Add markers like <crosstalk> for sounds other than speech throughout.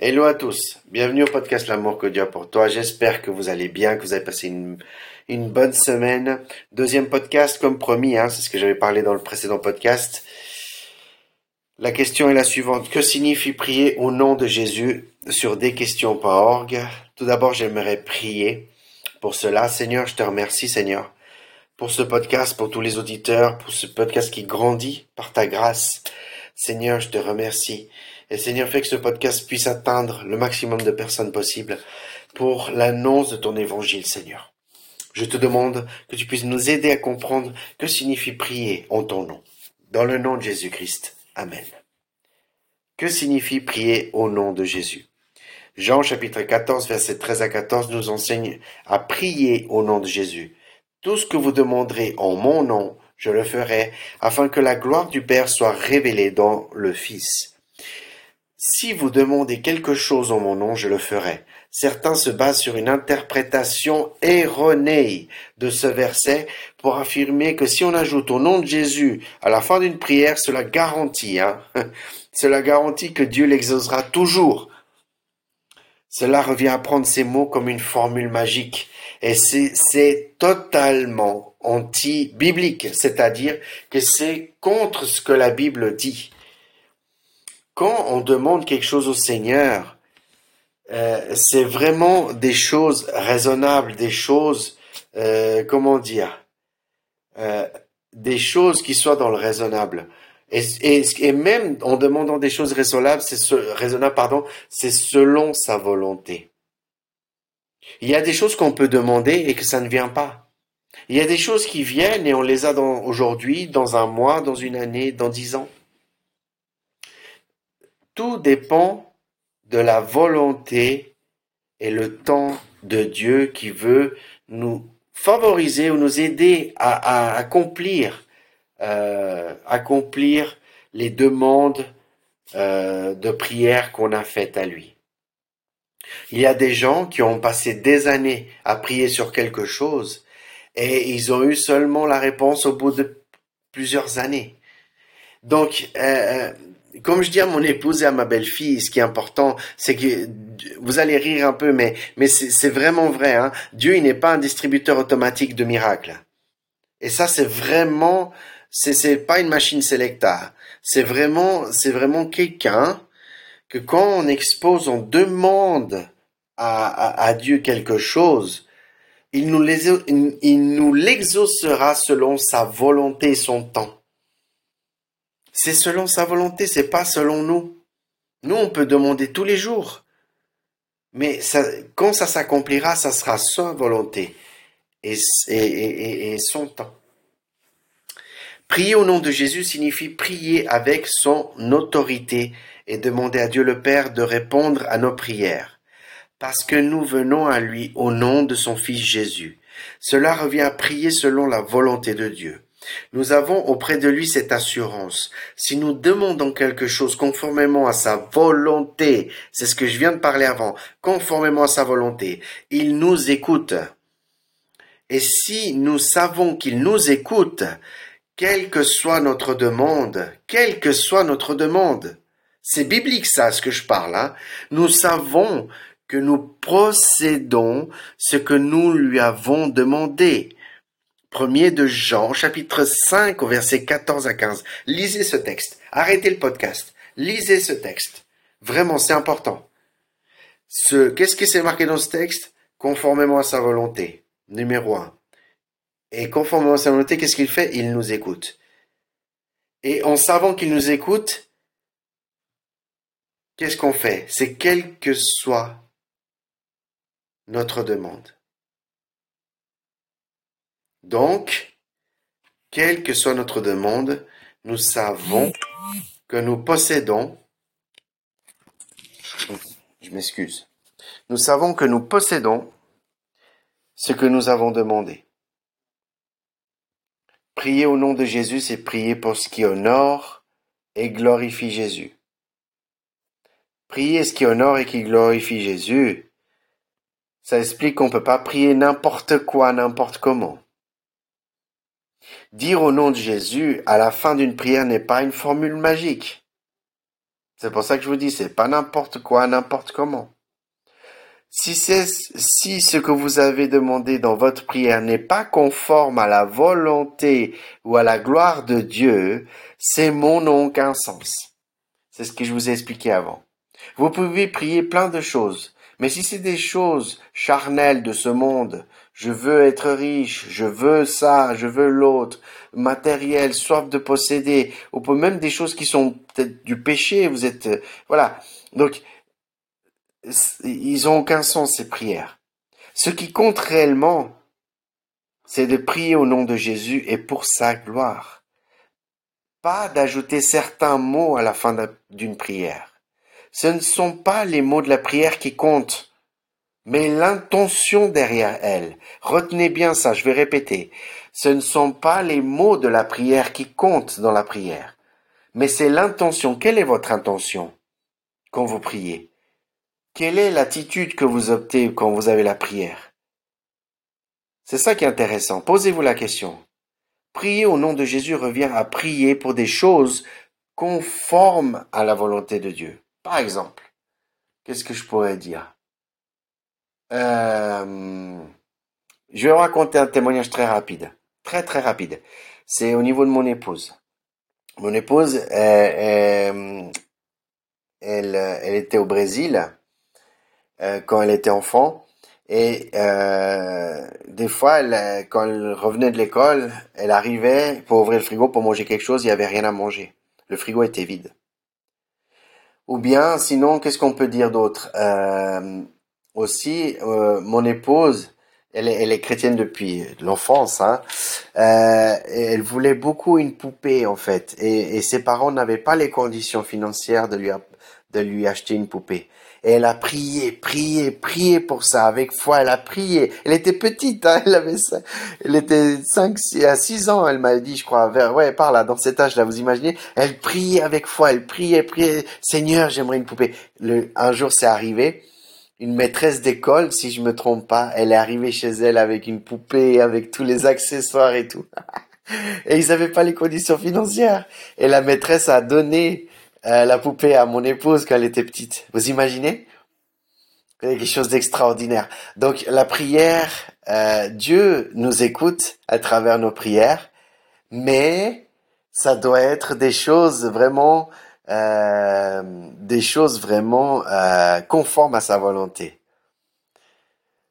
Hello à tous, bienvenue au podcast L'amour que Dieu a pour toi. J'espère que vous allez bien, que vous avez passé une, bonne semaine. Deuxième podcast comme promis, hein, c'est ce que j'avais parlé dans le précédent podcast. La question est la suivante. Que signifie prier au nom de Jésus sur desquestions.org Tout d'abord, j'aimerais prier pour cela. Seigneur, je te remercie, Seigneur, pour ce podcast, pour tous les auditeurs, pour ce podcast qui grandit par ta grâce. Seigneur, je te remercie. Et Seigneur, fais que ce podcast puisse atteindre le maximum de personnes possible pour l'annonce de ton évangile, Seigneur. Je te demande que tu puisses nous aider à comprendre que signifie prier en ton nom. Dans le nom de Jésus-Christ. Amen. Que signifie prier au nom de Jésus? Jean chapitre 14 verset 13 à 14 nous enseigne à prier au nom de Jésus. Tout ce que vous demanderez en mon nom, je le ferai, afin que la gloire du Père soit révélée dans le Fils. Si vous demandez quelque chose en mon nom, je le ferai. Certains se basent sur une interprétation erronée de ce verset pour affirmer que si on ajoute au nom de Jésus à la fin d'une prière, cela garantit, hein, <laughs> cela garantit que Dieu l'exaucera toujours. Cela revient à prendre ces mots comme une formule magique. Et c'est totalement anti-biblique, c'est-à-dire que c'est contre ce que la Bible dit. Quand on demande quelque chose au Seigneur, euh, c'est vraiment des choses raisonnables, des choses, euh, comment dire, euh, des choses qui soient dans le raisonnable. Et, même en demandant des choses raisonnables, c'est raisonnable, pardon, c'est selon sa volonté. Il y a des choses qu'on peut demander et que ça ne vient pas. Il y a des choses qui viennent et on les a dans aujourd'hui, dans un mois, dans une année, dans dix ans. Tout dépend de la volonté et le temps de Dieu qui veut nous favoriser ou nous aider à, accomplir, euh, accomplir les demandes euh, de prière qu'on a faites à lui. Il y a des gens qui ont passé des années à prier sur quelque chose et ils ont eu seulement la réponse au bout de plusieurs années. Donc, euh, comme je dis à mon épouse et à ma belle-fille, ce qui est important, c'est que vous allez rire un peu, mais, mais c'est vraiment vrai. Hein. Dieu, il n'est pas un distributeur automatique de miracles. Et ça, c'est vraiment, c'est pas une machine selecta. C'est vraiment, c'est vraiment quelqu'un que quand on expose, on demande à, à, Dieu quelque chose, il nous l'exaucera selon sa volonté et son temps. C'est selon sa volonté, c'est pas selon nous. Nous, on peut demander tous les jours. Mais quand ça s'accomplira, ça sera sa volonté et, et, et, son temps. Prier au nom de Jésus signifie prier avec son autorité et demander à Dieu le Père de répondre à nos prières. Parce que nous venons à lui au nom de son Fils Jésus. Cela revient à prier selon la volonté de Dieu. Nous avons auprès de lui cette assurance. Si nous demandons quelque chose conformément à sa volonté, c'est ce que je viens de parler avant, conformément à sa volonté, il nous écoute. Et si nous savons qu'il nous écoute, quelle que soit notre demande, quelle que soit notre demande, c'est biblique ça, ce que je parle, hein, nous savons que nous procédons ce que nous lui avons demandé. Premier de Jean, chapitre 5, au verset 14 à 15. Lisez ce texte. Arrêtez le podcast. Lisez ce texte. Vraiment, c'est important. Ce, qu'est-ce qui s'est marqué dans ce texte? Conformément à sa volonté. Numéro un. Et conformément à sa volonté, qu'est-ce qu'il fait? Il nous écoute. Et en savant qu'il nous écoute, qu'est-ce qu'on fait? C'est quelle que soit notre demande. Donc, quelle que soit notre demande, nous savons que nous possédons, je m'excuse, nous savons que nous possédons ce que nous avons demandé. Prier au nom de Jésus, c'est prier pour ce qui honore et glorifie Jésus. Prier ce qui honore et qui glorifie Jésus, ça explique qu'on ne peut pas prier n'importe quoi, n'importe comment. Dire au nom de Jésus à la fin d'une prière n'est pas une formule magique. C'est pour ça que je vous dis, c'est pas n'importe quoi, n'importe comment. Si c'est, si ce que vous avez demandé dans votre prière n'est pas conforme à la volonté ou à la gloire de Dieu, ces mots n'ont aucun sens. C'est ce que je vous ai expliqué avant. Vous pouvez prier plein de choses, mais si c'est des choses charnelles de ce monde, je veux être riche, je veux ça, je veux l'autre, matériel, soif de posséder, ou même des choses qui sont peut-être du péché, vous êtes, euh, voilà. Donc, ils ont aucun sens, ces prières. Ce qui compte réellement, c'est de prier au nom de Jésus et pour sa gloire. Pas d'ajouter certains mots à la fin d'une prière. Ce ne sont pas les mots de la prière qui comptent, mais l'intention derrière elle. Retenez bien ça, je vais répéter. Ce ne sont pas les mots de la prière qui comptent dans la prière, mais c'est l'intention. Quelle est votre intention quand vous priez? Quelle est l'attitude que vous optez quand vous avez la prière? C'est ça qui est intéressant. Posez-vous la question. Prier au nom de Jésus revient à prier pour des choses conformes à la volonté de Dieu. Par exemple, qu'est-ce que je pourrais dire? Euh, Je vais raconter un témoignage très rapide. Très très rapide. C'est au niveau de mon épouse. Mon épouse, elle, était au Brésil euh, quand elle était enfant. Et euh, des fois, quand elle revenait de l'école, elle arrivait pour ouvrir le frigo pour manger quelque chose, il n'y avait rien à manger. Le frigo était vide. Ou bien, sinon, qu'est-ce qu'on peut dire d'autre? Aussi, euh, mon épouse, elle est, elle est chrétienne depuis l'enfance, hein, euh, elle voulait beaucoup une poupée en fait, et, et ses parents n'avaient pas les conditions financières de lui de lui acheter une poupée. Et elle a prié, prié, prié pour ça, avec foi, elle a prié. Elle était petite, hein, elle avait ça, elle était 5, à 6 ans, elle m'a dit, je crois, vers, ouais, par là, dans cet âge-là, vous imaginez, elle priait avec foi, elle priait, priait, Seigneur, j'aimerais une poupée. Le, un jour, c'est arrivé, une maîtresse d'école, si je me trompe pas, elle est arrivée chez elle avec une poupée, avec tous les accessoires et tout. <laughs> et ils n'avaient pas les conditions financières. Et la maîtresse a donné euh, la poupée à mon épouse quand elle était petite. Vous imaginez? Quelque chose d'extraordinaire. Donc la prière, euh, Dieu nous écoute à travers nos prières, mais ça doit être des choses vraiment, euh, des choses vraiment conformes à sa volonté.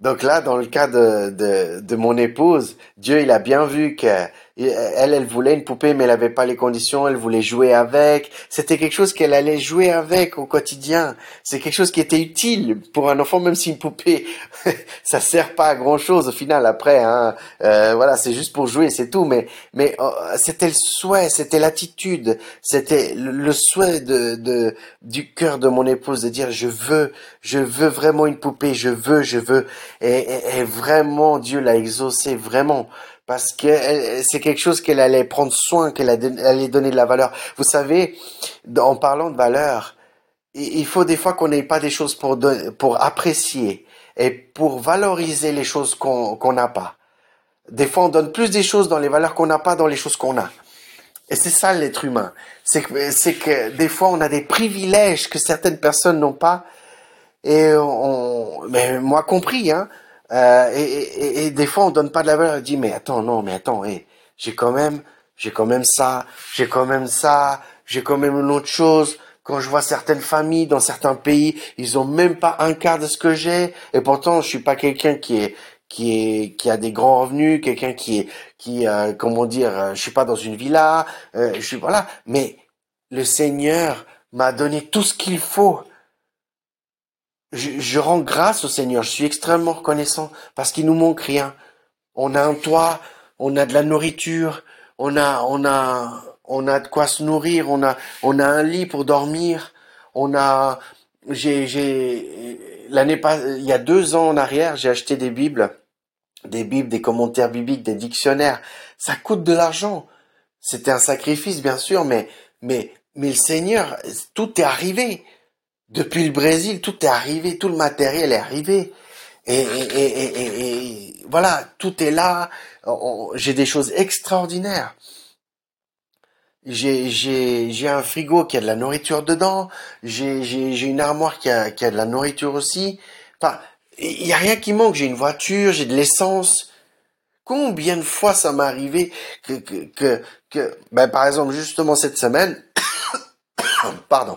Donc là, dans le cas de, de, de mon épouse, Dieu, il a bien vu que elle, elle voulait une poupée, mais elle n'avait pas les conditions. Elle voulait jouer avec. C'était quelque chose qu'elle allait jouer avec au quotidien. C'est quelque chose qui était utile pour un enfant, même si une poupée, <laughs> ça sert pas à grand chose au final. Après, hein, euh, voilà, c'est juste pour jouer, c'est tout. Mais, mais oh, c'était le souhait, c'était l'attitude, c'était le, souhait de, de du cœur de mon épouse de dire je veux, je veux vraiment une poupée, je veux, je veux. Et, et vraiment, Dieu l'a exaucé vraiment parce que c'est quelque chose qu'elle allait prendre soin, qu'elle allait donner de la valeur. Vous savez, en parlant de valeur, il faut des fois qu'on n'ait pas des choses pour, pour apprécier et pour valoriser les choses qu'on n'a pas. Des fois, on donne plus des choses dans les valeurs qu'on n'a pas dans les choses qu'on a. Et c'est ça l'être humain. C'est que, que des fois, on a des privilèges que certaines personnes n'ont pas. Et on, mais moi compris, hein, euh, et, et, et, des fois, on donne pas de la valeur. On dit, mais attends, non, mais attends, hey, j'ai quand même, j'ai quand même ça, j'ai quand même ça, j'ai quand même une autre chose. Quand je vois certaines familles dans certains pays, ils ont même pas un quart de ce que j'ai. Et pourtant, je suis pas quelqu'un qui est, qui est, qui a des grands revenus, quelqu'un qui est, qui, euh, comment dire, euh, je suis pas dans une villa, euh, je suis voilà. Mais le Seigneur m'a donné tout ce qu'il faut je, rends grâce au Seigneur. Je suis extrêmement reconnaissant parce qu'il nous manque rien. On a un toit, on a de la nourriture, on a, on a, on a de quoi se nourrir, on a, on a un lit pour dormir, on a, j'ai, j'ai, l'année pas, il y a deux ans en arrière, j'ai acheté des bibles, des bibles, des commentaires bibliques, des dictionnaires. Ça coûte de l'argent. C'était un sacrifice, bien sûr, mais, mais, mais le Seigneur, tout est arrivé. Depuis le Brésil, tout est arrivé, tout le matériel est arrivé. Et, voilà, tout est là. J'ai des choses extraordinaires. j'ai un frigo qui a de la nourriture dedans, j'ai une armoire qui a de la nourriture aussi. Enfin, il y a rien qui manque. J'ai une voiture, j'ai de l'essence. Combien de fois ça m'est arrivé que ben par exemple justement cette semaine, <coughs> pardon,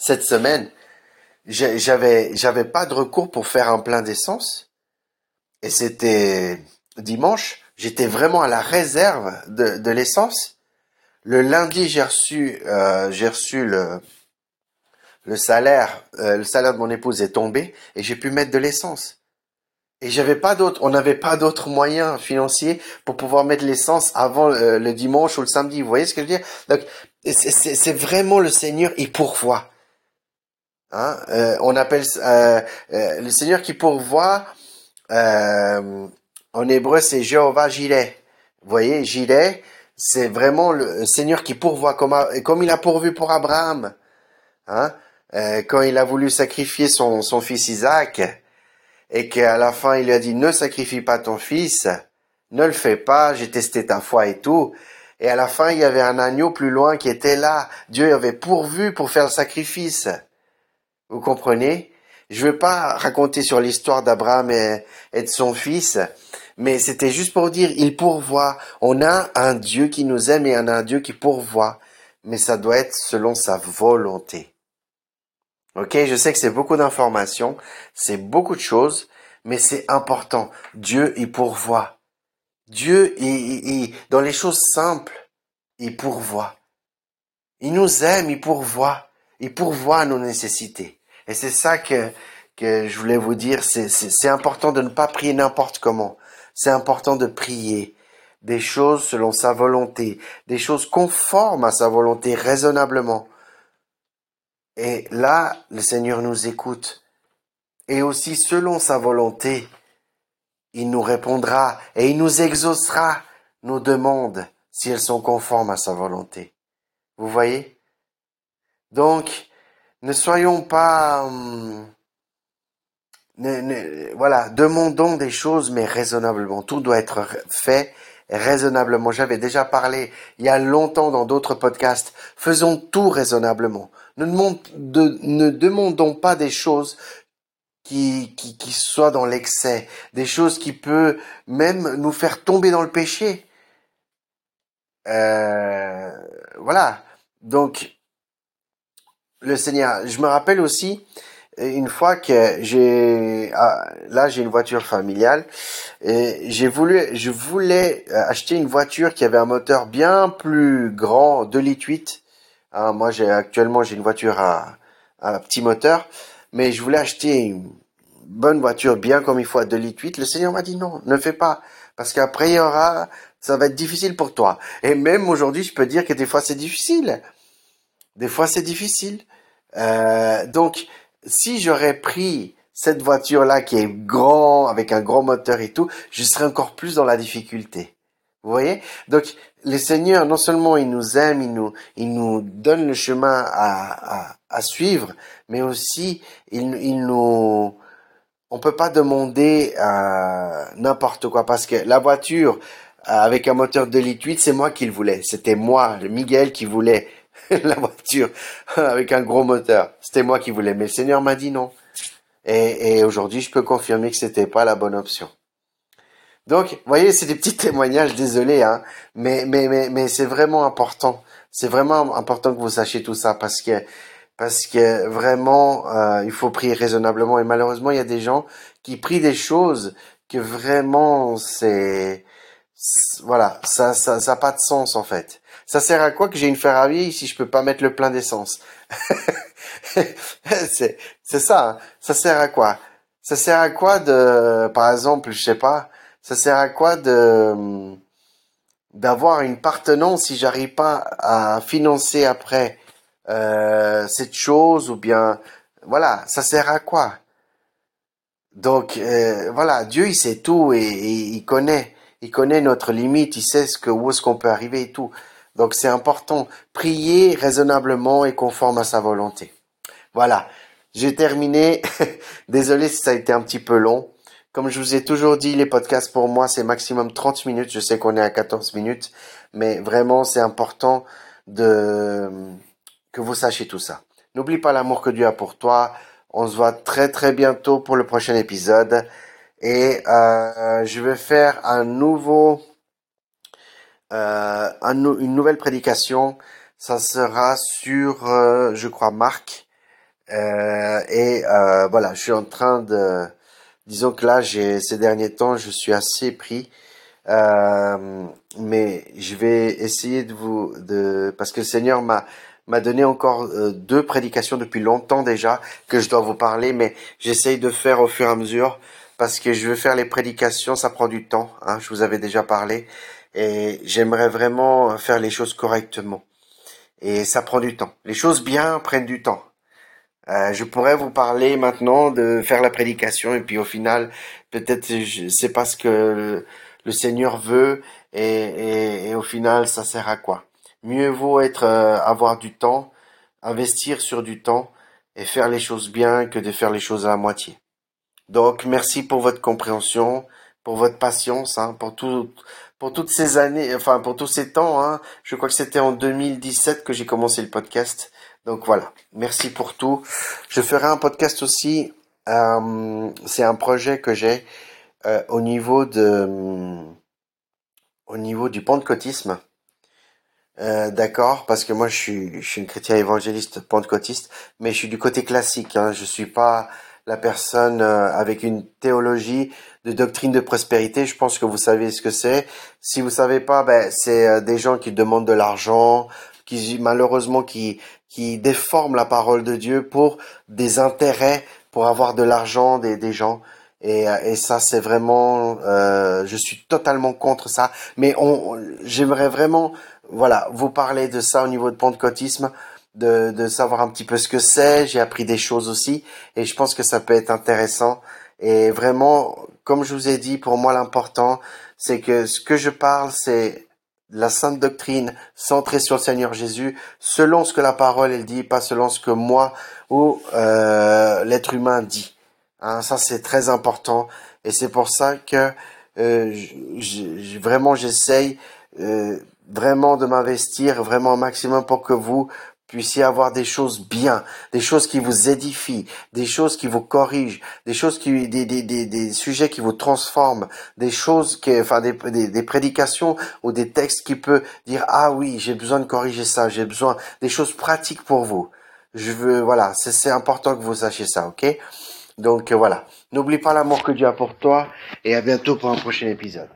cette semaine, j'avais j'avais pas de recours pour faire un plein d'essence et c'était dimanche. J'étais vraiment à la réserve de, de l'essence le lundi, j'ai reçu, euh, j'ai reçu le, le salaire, euh, le salaire de mon épouse est tombé et j'ai pu mettre de l'essence. Et j'avais pas d'autre, on n'avait pas d'autres moyens financiers pour pouvoir mettre l'essence avant euh, le dimanche ou le samedi. Vous voyez ce que je veux dire? Donc, c'est vraiment le Seigneur, il pourvoit. Hein on appelle le Seigneur qui pourvoit. en hébreu, c'est Jéhovah Gilet. Vous voyez, Gilet, c'est vraiment le Seigneur qui pourvoit comme, comme il a pourvu pour Abraham. Hein? Euh, quand il a voulu sacrifier son, son fils Isaac et qu'à la fin il lui a dit ne sacrifie pas ton fils, ne le fais pas, j'ai testé ta foi et tout. Et à la fin il y avait un agneau plus loin qui était là. Dieu avait pourvu pour faire le sacrifice. Vous comprenez? Je ne vais pas raconter sur l'histoire d'Abraham et, de son fils, mais c'était juste pour dire, il pourvoit. On a un Dieu qui nous aime et on a un Dieu qui pourvoit. Mais ça doit être selon sa volonté. Ok, je sais que c'est beaucoup d'informations, c'est beaucoup de choses, mais c'est important. Dieu, il pourvoit. Dieu, il, dans les choses simples, il pourvoit. Il nous aime, il pourvoit. Il pourvoit nos nécessités. Et c'est ça que, je voulais vous dire. C'est important de ne pas prier n'importe comment c'est important de prier des choses selon sa volonté, des choses conformes à sa volonté raisonnablement. Et là, le Seigneur nous écoute. Et aussi selon sa volonté, il nous répondra et il nous exaucera nos demandes si elles sont conformes à sa volonté. Vous voyez? Donc, ne soyons pas... Hum, voilà, demandons des choses, mais raisonnablement. Tout doit être fait raisonnablement. J'avais déjà parlé il y a longtemps dans d'autres podcasts. Faisons tout raisonnablement. Ne, demandons pas des choses qui, qui, qui soient dans l'excès, des choses qui peuvent même nous faire tomber dans le péché. Euh, voilà. Donc, le Seigneur, je me rappelle aussi, une fois que j'ai ah, là j'ai une voiture familiale et j'ai voulu je voulais euh, acheter une voiture qui avait un moteur bien plus grand 2 litres 8 hein, moi j'ai actuellement j'ai une voiture à, à petit moteur mais je voulais acheter une bonne voiture bien comme il faut à 2 litres 8 le Seigneur m'a dit non ne fais pas parce qu'après il y aura ça va être difficile pour toi. Et même aujourd'hui je peux dire que des fois c'est difficile. Des fois c'est difficile euh, donc si j'aurais pris cette voiture-là qui est grand, avec un grand moteur et tout, je serais encore plus dans la difficulté. Vous voyez? Donc, le Seigneur, non seulement il nous aime, il nous, il nous donne le chemin à, suivre, mais aussi il nous... On peut pas demander euh, n'importe quoi parce que la voiture euh, avec un moteur de litre 8, c'est moi qui le voulais. C'était moi, Miguel, qui voulait <laughs> la voiture <laughs> avec un gros moteur. C'était moi qui voulais, mais le Seigneur m'a dit non. Et, et aujourd'hui, je peux confirmer que c'était pas la bonne option. Donc, vous voyez, c'est des petits <laughs> témoignages, désolé, hein, mais, mais, mais, mais c'est vraiment important. C'est vraiment important que vous sachiez tout ça parce que, parce que vraiment, euh, il faut prier raisonnablement. Et malheureusement, il y a des gens qui prient des choses que vraiment, c'est, voilà, ça, ça, ça pas de sens en fait. Ça sert à quoi que j'ai une Ferrari si je peux pas mettre le plein d'essence? <laughs> C'est ça. Hein. Ça sert à quoi? Ça sert à quoi de, par exemple, je sais pas. Ça sert à quoi de d'avoir une partenance si j'arrive pas à financer après euh, cette chose ou bien voilà. Ça sert à quoi? Donc euh, voilà, Dieu il sait tout et, et il connaît il connaît notre limite, il sait ce que où est-ce qu'on peut arriver et tout. Donc c'est important. Prier raisonnablement et conforme à sa volonté. Voilà. J'ai terminé. <laughs> Désolé si ça a été un petit peu long. Comme je vous ai toujours dit, les podcasts pour moi, c'est maximum 30 minutes. Je sais qu'on est à 14 minutes, mais vraiment, c'est important de que vous sachiez tout ça. N'oublie pas l'amour que Dieu a pour toi. On se voit très très bientôt pour le prochain épisode. Et euh, je vais faire un nouveau, euh, une nouvelle prédication. Ça sera sur, euh, je crois, Marc. Euh, et euh, voilà, je suis en train de, disons que là, j'ai ces derniers temps, je suis assez pris. Mais je vais essayer de vous, de, parce que le Seigneur m'a m'a donné encore deux prédications depuis longtemps déjà que je dois vous parler, mais j'essaye de faire au fur et à mesure parce que je veux faire les prédications, ça prend du temps. Hein, je vous avais déjà parlé et j'aimerais vraiment faire les choses correctement. Et ça prend du temps. Les choses bien prennent du temps. Euh, je pourrais vous parler maintenant de faire la prédication et puis au final, peut-être c'est pas ce que le, Seigneur veut et, et, au final, ça sert à quoi Mieux vaut être euh, avoir du temps, investir sur du temps et faire les choses bien que de faire les choses à moitié. Donc merci pour votre compréhension, pour votre patience, hein, pour tout, pour toutes ces années, enfin pour tous ces temps. Hein. Je crois que c'était en 2017 que j'ai commencé le podcast. Donc voilà, merci pour tout. Je ferai un podcast aussi. Euh, c'est un projet que j'ai euh, au niveau de, au niveau du pentecôtisme. Euh, d'accord, parce que moi je suis, je suis une chrétien évangéliste pentecôtiste, mais je suis du côté classique. Hein, je suis pas la personne euh, avec une théologie de doctrine de prospérité. Je pense que vous savez ce que c'est. Si vous savez pas, ben c'est euh, des gens qui demandent de l'argent, qui malheureusement qui qui déforment la parole de Dieu pour des intérêts, pour avoir de l'argent des des gens. Et, et ça, c'est vraiment, euh, je suis totalement contre ça. Mais on, j'aimerais vraiment voilà, vous parlez de ça au niveau de pentecôtisme, de, de savoir un petit peu ce que c'est. J'ai appris des choses aussi et je pense que ça peut être intéressant. Et vraiment, comme je vous ai dit, pour moi l'important, c'est que ce que je parle, c'est la sainte doctrine centrée sur le Seigneur Jésus, selon ce que la parole elle dit, pas selon ce que moi ou euh, l'être humain dit. Hein, ça c'est très important et c'est pour ça que euh, vraiment j'essaye euh, vraiment de m'investir vraiment au maximum pour que vous puissiez avoir des choses bien, des choses qui vous édifient, des choses qui vous corrigent, des choses qui, des, des, des, des sujets qui vous transforment, des choses qui, enfin, des, des, des prédications ou des textes qui peuvent dire, ah oui, j'ai besoin de corriger ça, j'ai besoin des choses pratiques pour vous. Je veux, voilà, c'est important que vous sachiez ça, ok? Donc, voilà. N'oublie pas l'amour que Dieu a pour toi et à bientôt pour un prochain épisode.